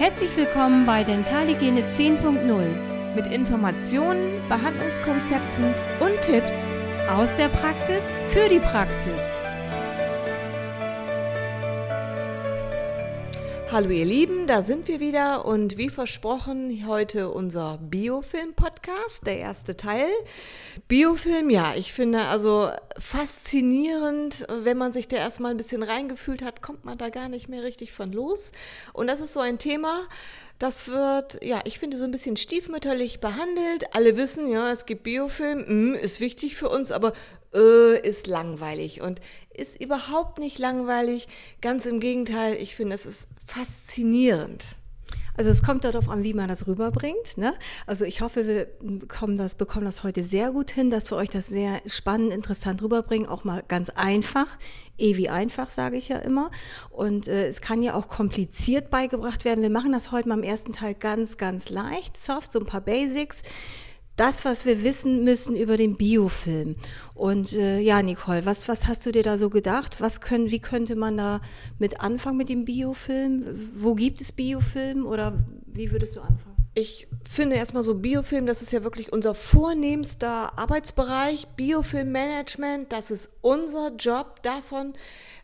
Herzlich willkommen bei Dentalhygiene 10.0 mit Informationen, Behandlungskonzepten und Tipps aus der Praxis für die Praxis. Hallo ihr Lieben, da sind wir wieder und wie versprochen heute unser Biofilm-Podcast, der erste Teil. Biofilm, ja, ich finde also faszinierend, wenn man sich da erstmal ein bisschen reingefühlt hat, kommt man da gar nicht mehr richtig von los. Und das ist so ein Thema, das wird, ja, ich finde, so ein bisschen stiefmütterlich behandelt. Alle wissen, ja, es gibt Biofilm, mh, ist wichtig für uns, aber äh, ist langweilig und ist überhaupt nicht langweilig. Ganz im Gegenteil, ich finde, es ist faszinierend. Also es kommt darauf an, wie man das rüberbringt. Ne? Also ich hoffe, wir bekommen das, bekommen das heute sehr gut hin, dass wir euch das sehr spannend, interessant rüberbringen, auch mal ganz einfach, wie einfach, sage ich ja immer. Und äh, es kann ja auch kompliziert beigebracht werden. Wir machen das heute mal im ersten Teil ganz, ganz leicht, soft, so ein paar Basics das, was wir wissen müssen über den Biofilm. Und äh, ja, Nicole, was, was hast du dir da so gedacht? Was können, wie könnte man da mit anfangen mit dem Biofilm? Wo gibt es Biofilm oder wie würdest du anfangen? Ich finde erstmal so Biofilm, das ist ja wirklich unser vornehmster Arbeitsbereich. Biofilmmanagement, das ist unser Job. Davon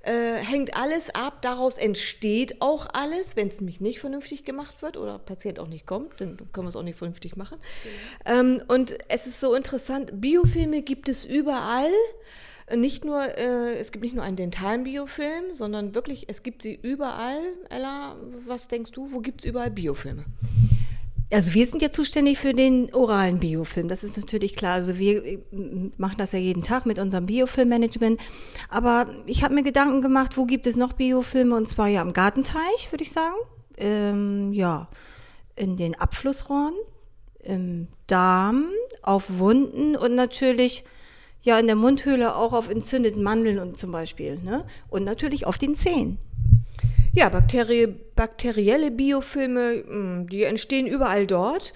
äh, hängt alles ab, daraus entsteht auch alles, wenn es nämlich nicht vernünftig gemacht wird oder Patient auch nicht kommt, dann können wir es auch nicht vernünftig machen. Ja. Ähm, und es ist so interessant, Biofilme gibt es überall. Nicht nur, äh, es gibt nicht nur einen dentalen Biofilm, sondern wirklich, es gibt sie überall. Ella, was denkst du, wo gibt es überall Biofilme? Also wir sind ja zuständig für den oralen Biofilm, das ist natürlich klar. Also wir äh, machen das ja jeden Tag mit unserem Biofilmmanagement. Aber ich habe mir Gedanken gemacht, wo gibt es noch Biofilme? Und zwar ja am Gartenteich, würde ich sagen. Ähm, ja, in den Abflussrohren, im Darm, auf Wunden und natürlich ja in der Mundhöhle auch auf entzündeten Mandeln und zum Beispiel. Ne? Und natürlich auf den Zähnen. Ja, Bakterie, bakterielle Biofilme, hm, die entstehen überall dort,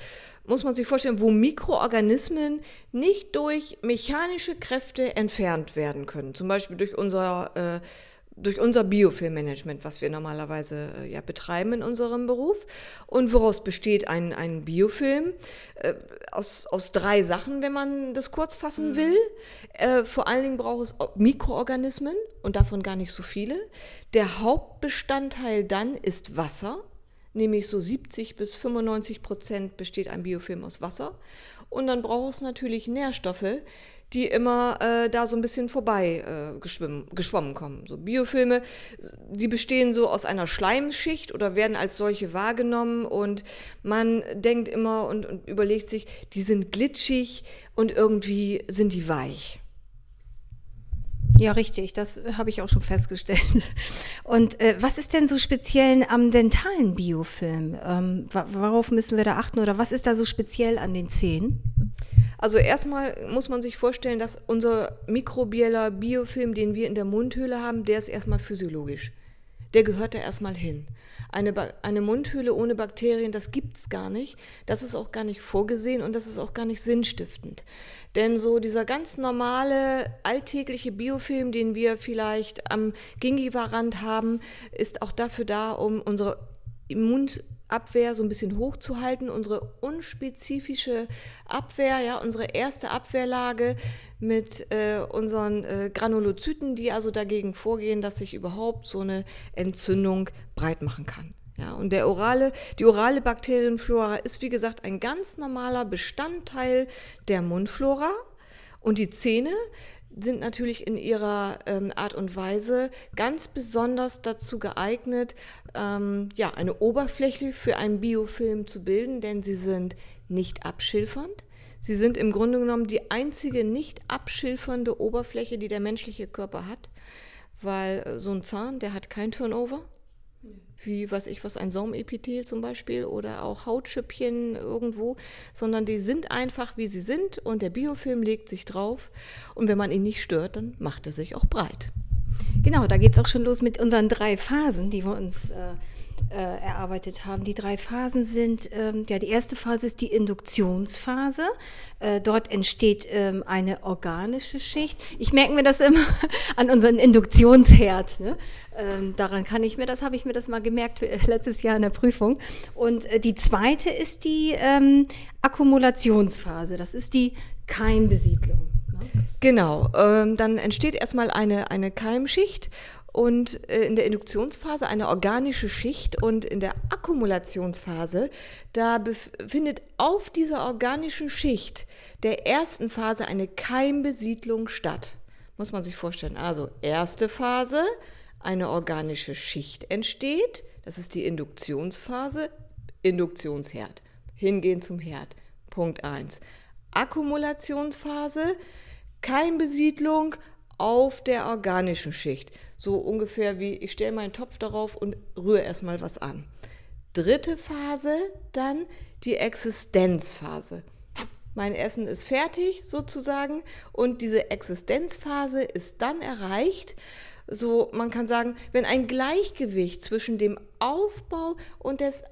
muss man sich vorstellen, wo Mikroorganismen nicht durch mechanische Kräfte entfernt werden können. Zum Beispiel durch unser äh, durch unser Biofilmmanagement, was wir normalerweise äh, ja betreiben in unserem Beruf. Und woraus besteht ein, ein Biofilm? Äh, aus, aus drei Sachen, wenn man das kurz fassen mhm. will. Äh, vor allen Dingen braucht es Mikroorganismen und davon gar nicht so viele. Der Hauptbestandteil dann ist Wasser, nämlich so 70 bis 95 Prozent besteht ein Biofilm aus Wasser. Und dann braucht es natürlich Nährstoffe, die immer äh, da so ein bisschen vorbei äh, geschwommen, kommen. So Biofilme, die bestehen so aus einer Schleimschicht oder werden als solche wahrgenommen und man denkt immer und, und überlegt sich, die sind glitschig und irgendwie sind die weich. Ja, richtig, das habe ich auch schon festgestellt. Und äh, was ist denn so speziell am dentalen Biofilm? Ähm, worauf müssen wir da achten oder was ist da so speziell an den Zähnen? Also erstmal muss man sich vorstellen, dass unser mikrobieller Biofilm, den wir in der Mundhöhle haben, der ist erstmal physiologisch. Der gehört da erstmal hin. Eine, eine Mundhöhle ohne Bakterien, das gibt es gar nicht. Das ist auch gar nicht vorgesehen und das ist auch gar nicht sinnstiftend. Denn so dieser ganz normale, alltägliche Biofilm, den wir vielleicht am Gingiva-Rand haben, ist auch dafür da, um unsere Mund Abwehr so ein bisschen hochzuhalten, unsere unspezifische Abwehr, ja, unsere erste Abwehrlage mit äh, unseren äh, Granulozyten, die also dagegen vorgehen, dass sich überhaupt so eine Entzündung breit machen kann. Ja, und der orale, die orale Bakterienflora ist wie gesagt ein ganz normaler Bestandteil der Mundflora und die Zähne sind natürlich in ihrer ähm, Art und Weise ganz besonders dazu geeignet, ähm, ja, eine Oberfläche für einen Biofilm zu bilden, denn sie sind nicht abschilfernd. Sie sind im Grunde genommen die einzige nicht abschilfernde Oberfläche, die der menschliche Körper hat, weil äh, so ein Zahn, der hat kein Turnover wie, was ich was, ein Saumepithel zum Beispiel oder auch Hautschüppchen irgendwo, sondern die sind einfach, wie sie sind und der Biofilm legt sich drauf und wenn man ihn nicht stört, dann macht er sich auch breit. Genau, da geht es auch schon los mit unseren drei Phasen, die wir uns äh, äh, erarbeitet haben. Die drei Phasen sind, ähm, ja, die erste Phase ist die Induktionsphase. Äh, dort entsteht ähm, eine organische Schicht. Ich merke mir das immer an unseren Induktionsherd. Ne? Ähm, daran kann ich mir, das habe ich mir das mal gemerkt äh, letztes Jahr in der Prüfung. Und äh, die zweite ist die ähm, Akkumulationsphase. Das ist die Keimbesiedlung. Ne? Genau, ähm, dann entsteht erstmal eine, eine Keimschicht und äh, in der Induktionsphase eine organische Schicht und in der Akkumulationsphase, da befindet auf dieser organischen Schicht der ersten Phase eine Keimbesiedlung statt. Muss man sich vorstellen. Also erste Phase, eine organische Schicht entsteht, das ist die Induktionsphase, Induktionsherd. Hingehen zum Herd. Punkt 1. Akkumulationsphase, Keimbesiedlung auf der organischen Schicht. So ungefähr wie ich stelle meinen Topf darauf und rühre erstmal was an. Dritte Phase dann die Existenzphase. Mein Essen ist fertig sozusagen und diese Existenzphase ist dann erreicht, so man kann sagen, wenn ein Gleichgewicht zwischen dem Aufbau und des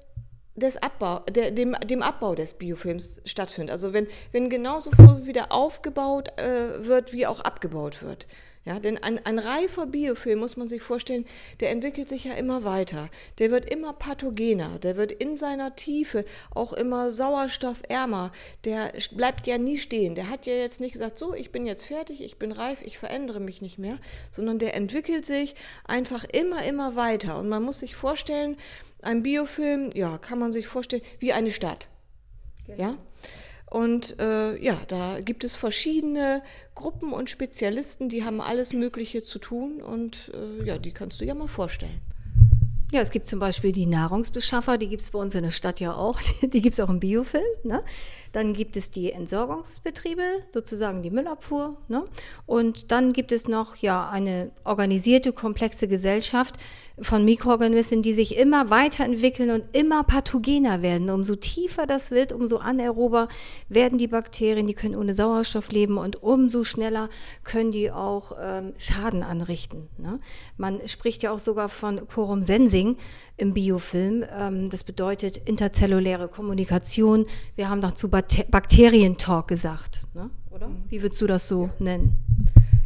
des Abbau, der, dem, dem Abbau des Biofilms stattfindet. Also wenn, wenn genauso viel wieder aufgebaut äh, wird, wie auch abgebaut wird. Ja, denn ein, ein reifer Biofilm, muss man sich vorstellen, der entwickelt sich ja immer weiter. Der wird immer pathogener, der wird in seiner Tiefe auch immer sauerstoffärmer. Der bleibt ja nie stehen. Der hat ja jetzt nicht gesagt, so, ich bin jetzt fertig, ich bin reif, ich verändere mich nicht mehr, sondern der entwickelt sich einfach immer, immer weiter. Und man muss sich vorstellen, ein Biofilm, ja, kann man sich vorstellen, wie eine Stadt. Genau. Ja? Und äh, ja, da gibt es verschiedene Gruppen und Spezialisten, die haben alles Mögliche zu tun und äh, ja, die kannst du ja mal vorstellen. Ja, es gibt zum Beispiel die Nahrungsbeschaffer, die gibt es bei uns in der Stadt ja auch, die gibt es auch im Biofilm. Ne? Dann gibt es die Entsorgungsbetriebe, sozusagen die Müllabfuhr. Ne? Und dann gibt es noch ja eine organisierte, komplexe Gesellschaft von Mikroorganismen, die sich immer weiterentwickeln und immer pathogener werden. Umso tiefer das wird, umso anaerober werden die Bakterien, die können ohne Sauerstoff leben und umso schneller können die auch ähm, Schaden anrichten. Ne? Man spricht ja auch sogar von Quorum Sensing im Biofilm. Ähm, das bedeutet interzelluläre Kommunikation. Wir haben dazu Bakterientalk gesagt, ne? oder? Wie würdest du das so nennen?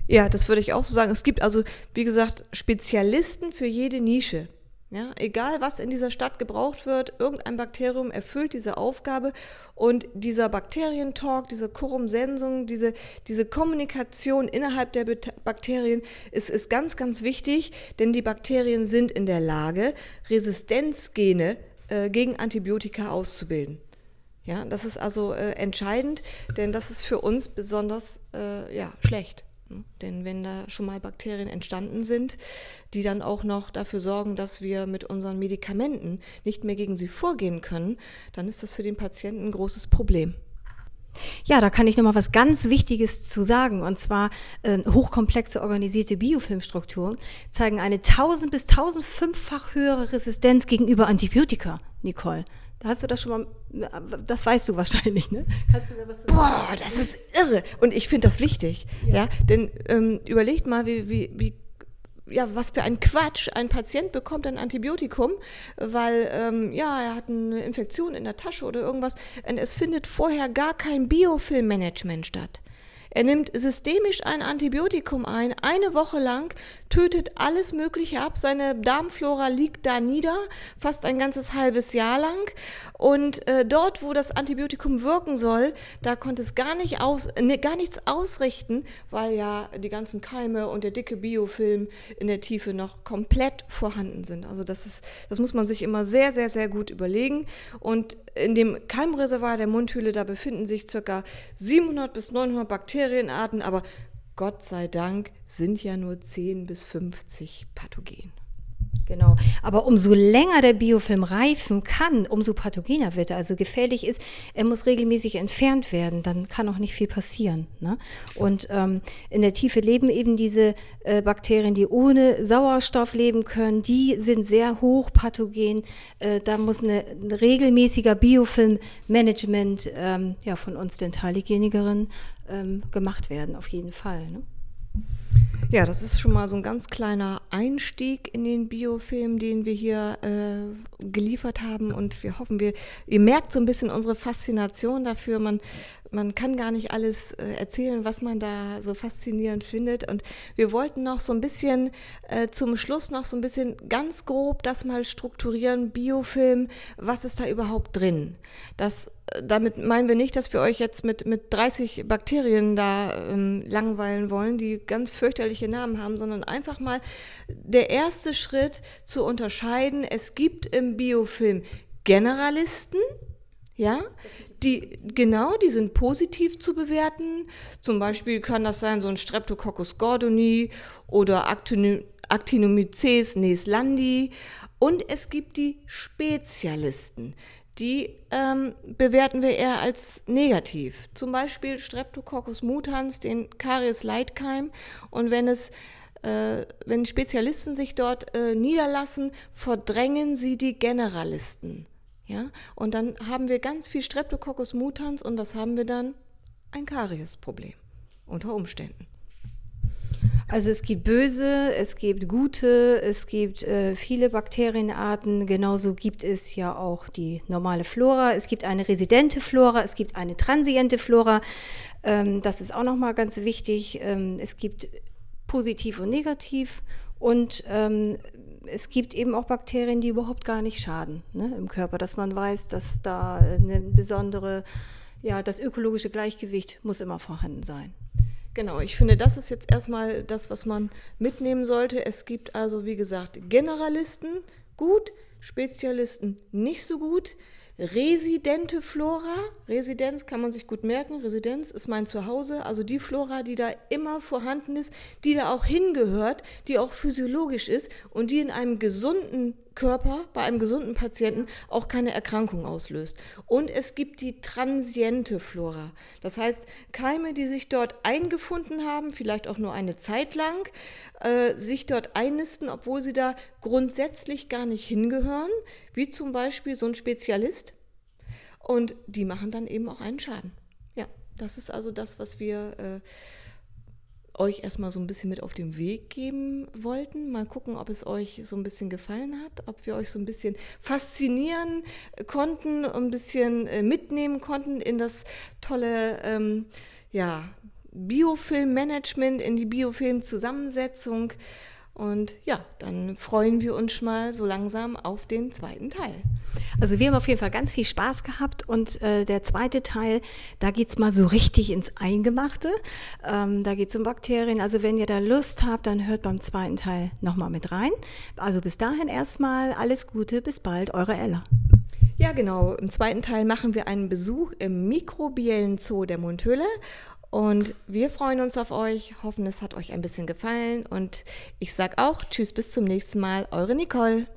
Ja, das würde ich auch so sagen. Es gibt also, wie gesagt, Spezialisten für jede Nische. Ja, egal was in dieser Stadt gebraucht wird, irgendein Bakterium erfüllt diese Aufgabe und dieser Bakterientalk, diese Korumsensung, diese, diese Kommunikation innerhalb der Bakterien ist, ist ganz, ganz wichtig, denn die Bakterien sind in der Lage, Resistenzgene äh, gegen Antibiotika auszubilden. Ja, das ist also äh, entscheidend, denn das ist für uns besonders äh, ja, schlecht. Denn wenn da schon mal Bakterien entstanden sind, die dann auch noch dafür sorgen, dass wir mit unseren Medikamenten nicht mehr gegen sie vorgehen können, dann ist das für den Patienten ein großes Problem. Ja, da kann ich noch mal was ganz Wichtiges zu sagen. Und zwar äh, hochkomplexe organisierte Biofilmstrukturen zeigen eine 1000 bis 1005-fach höhere Resistenz gegenüber Antibiotika, Nicole. Hast du das schon mal, das weißt du wahrscheinlich, ne? Du da Boah, das ist irre. Und ich finde das wichtig, ja. ja? Denn ähm, überlegt mal, wie, wie, wie ja, was für ein Quatsch. Ein Patient bekommt ein Antibiotikum, weil ähm, ja, er hat eine Infektion in der Tasche oder irgendwas. Und es findet vorher gar kein Biofilmmanagement statt. Er nimmt systemisch ein Antibiotikum ein, eine Woche lang, tötet alles Mögliche ab, seine Darmflora liegt da nieder, fast ein ganzes halbes Jahr lang. Und äh, dort, wo das Antibiotikum wirken soll, da konnte es gar, nicht aus, ne, gar nichts ausrichten, weil ja die ganzen Keime und der dicke Biofilm in der Tiefe noch komplett vorhanden sind. Also das ist, das muss man sich immer sehr, sehr, sehr gut überlegen. Und in dem Keimreservoir der Mundhöhle, da befinden sich ca. 700 bis 900 Bakterienarten, aber Gott sei Dank sind ja nur 10 bis 50 Pathogen. Genau. Aber umso länger der Biofilm reifen kann, umso pathogener wird er. Also gefährlich ist, er muss regelmäßig entfernt werden. Dann kann auch nicht viel passieren. Ne? Und ähm, in der Tiefe leben eben diese äh, Bakterien, die ohne Sauerstoff leben können. Die sind sehr hoch pathogen. Äh, da muss eine, ein regelmäßiger Biofilm-Management ähm, ja, von uns Dentalhygienikerinnen ähm, gemacht werden, auf jeden Fall. Ne? Ja, das ist schon mal so ein ganz kleiner Einstieg in den Biofilm, den wir hier äh, geliefert haben. Und wir hoffen, wir, ihr merkt so ein bisschen unsere Faszination dafür. Man, man kann gar nicht alles äh, erzählen, was man da so faszinierend findet. Und wir wollten noch so ein bisschen äh, zum Schluss noch so ein bisschen ganz grob das mal strukturieren. Biofilm, was ist da überhaupt drin? Das damit meinen wir nicht, dass wir euch jetzt mit, mit 30 Bakterien da ähm, langweilen wollen, die ganz fürchterliche Namen haben, sondern einfach mal der erste Schritt zu unterscheiden. Es gibt im Biofilm Generalisten, ja, die, genau, die sind positiv zu bewerten. Zum Beispiel kann das sein so ein Streptococcus gordoni oder Actinomyces neslandi. Und es gibt die Spezialisten die ähm, bewerten wir eher als negativ. Zum Beispiel Streptococcus mutans, den Karies-Leitkeim. Und wenn es äh, wenn Spezialisten sich dort äh, niederlassen, verdrängen sie die Generalisten. Ja? Und dann haben wir ganz viel Streptococcus mutans und was haben wir dann? Ein Karies-Problem unter Umständen. Also es gibt böse, es gibt gute, es gibt äh, viele Bakterienarten. Genauso gibt es ja auch die normale Flora. Es gibt eine residente Flora, es gibt eine transiente Flora. Ähm, das ist auch nochmal ganz wichtig. Ähm, es gibt positiv und negativ und ähm, es gibt eben auch Bakterien, die überhaupt gar nicht schaden ne, im Körper, dass man weiß, dass da eine besondere, ja, das ökologische Gleichgewicht muss immer vorhanden sein. Genau, ich finde, das ist jetzt erstmal das, was man mitnehmen sollte. Es gibt also, wie gesagt, Generalisten gut, Spezialisten nicht so gut. Residente Flora, Residenz kann man sich gut merken, Residenz ist mein Zuhause, also die Flora, die da immer vorhanden ist, die da auch hingehört, die auch physiologisch ist und die in einem gesunden Körper bei einem gesunden Patienten auch keine Erkrankung auslöst. Und es gibt die transiente Flora. Das heißt, Keime, die sich dort eingefunden haben, vielleicht auch nur eine Zeit lang, äh, sich dort einnisten, obwohl sie da grundsätzlich gar nicht hingehören, wie zum Beispiel so ein Spezialist. Und die machen dann eben auch einen Schaden. Ja, das ist also das, was wir äh, euch erstmal so ein bisschen mit auf den Weg geben wollten. Mal gucken, ob es euch so ein bisschen gefallen hat, ob wir euch so ein bisschen faszinieren konnten, ein bisschen äh, mitnehmen konnten in das tolle ähm, ja, Biofilm-Management, in die Biofilm-Zusammensetzung. Und ja, dann freuen wir uns mal so langsam auf den zweiten Teil. Also wir haben auf jeden Fall ganz viel Spaß gehabt und äh, der zweite Teil, da geht es mal so richtig ins Eingemachte. Ähm, da geht es um Bakterien. Also wenn ihr da Lust habt, dann hört beim zweiten Teil nochmal mit rein. Also bis dahin erstmal alles Gute, bis bald, eure Ella. Ja, genau. Im zweiten Teil machen wir einen Besuch im mikrobiellen Zoo der Mundhöhle und wir freuen uns auf euch, hoffen, es hat euch ein bisschen gefallen. Und ich sage auch Tschüss, bis zum nächsten Mal, eure Nicole.